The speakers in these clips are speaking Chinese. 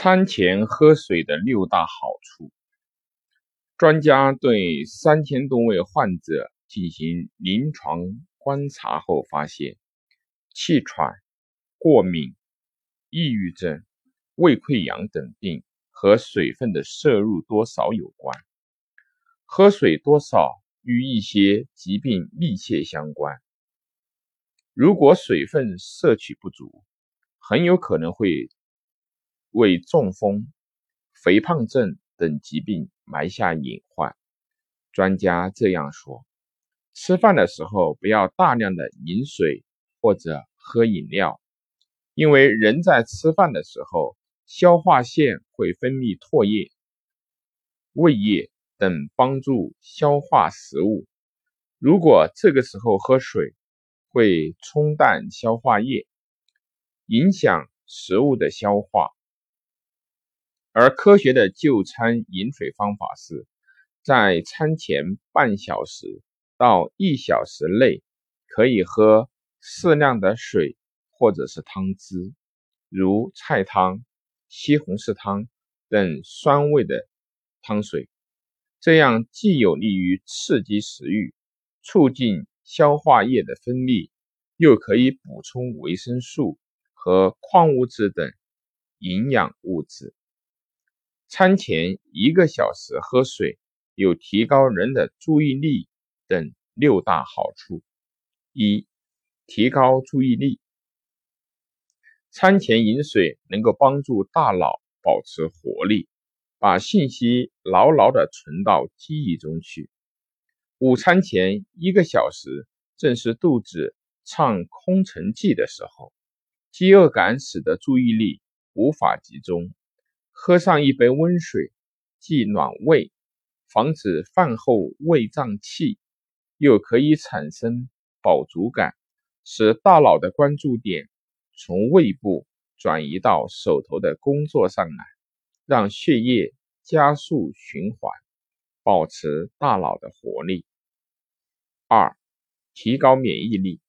餐前喝水的六大好处。专家对三千多位患者进行临床观察后发现，气喘、过敏、抑郁症、胃溃疡等病和水分的摄入多少有关。喝水多少与一些疾病密切相关。如果水分摄取不足，很有可能会。为中风、肥胖症等疾病埋下隐患。专家这样说：吃饭的时候不要大量的饮水或者喝饮料，因为人在吃饭的时候，消化腺会分泌唾液、胃液等帮助消化食物。如果这个时候喝水，会冲淡消化液，影响食物的消化。而科学的就餐饮水方法是，在餐前半小时到一小时内，可以喝适量的水或者是汤汁，如菜汤、西红柿汤等酸味的汤水。这样既有利于刺激食欲，促进消化液的分泌，又可以补充维生素和矿物质等营养物质。餐前一个小时喝水有提高人的注意力等六大好处。一、提高注意力。餐前饮水能够帮助大脑保持活力，把信息牢牢的存到记忆中去。午餐前一个小时正是肚子唱空城计的时候，饥饿感使得注意力无法集中。喝上一杯温水，既暖胃，防止饭后胃胀气，又可以产生饱足感，使大脑的关注点从胃部转移到手头的工作上来，让血液加速循环，保持大脑的活力。二、提高免疫力。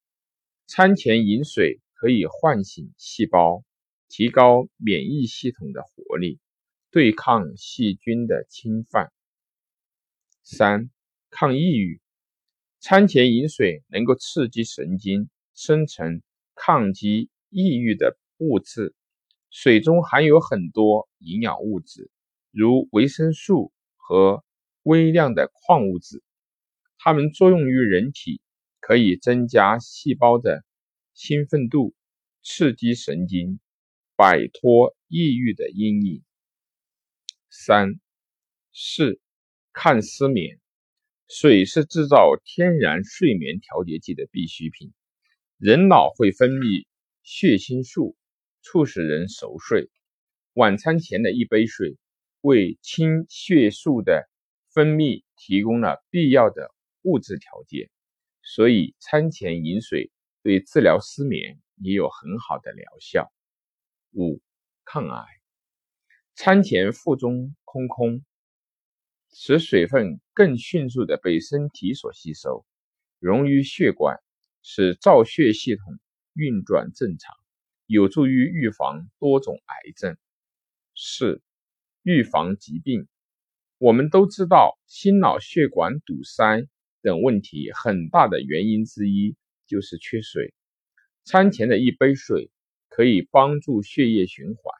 餐前饮水可以唤醒细胞。提高免疫系统的活力，对抗细菌的侵犯。三、抗抑郁。餐前饮水能够刺激神经生成抗击抑郁的物质。水中含有很多营养物质，如维生素和微量的矿物质，它们作用于人体，可以增加细胞的兴奋度，刺激神经。摆脱抑郁的阴影。三、四、抗失眠。水是制造天然睡眠调节剂的必需品。人脑会分泌血清素，促使人熟睡。晚餐前的一杯水，为清血素的分泌提供了必要的物质条件，所以餐前饮水对治疗失眠也有很好的疗效。五、抗癌。餐前腹中空空，使水分更迅速的被身体所吸收，溶于血管，使造血系统运转正常，有助于预防多种癌症。四、预防疾病。我们都知道，心脑血管堵塞等问题很大的原因之一就是缺水。餐前的一杯水。可以帮助血液循环，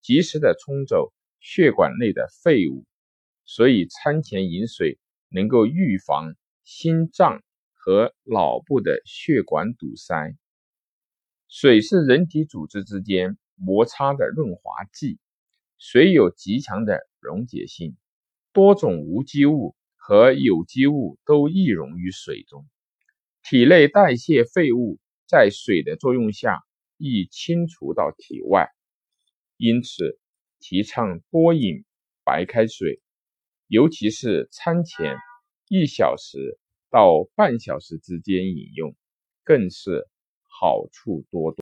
及时的冲走血管内的废物，所以餐前饮水能够预防心脏和脑部的血管堵塞。水是人体组织之间摩擦的润滑剂，水有极强的溶解性，多种无机物和有机物都易溶于水中，体内代谢废物在水的作用下。易清除到体外，因此提倡多饮白开水，尤其是餐前一小时到半小时之间饮用，更是好处多多。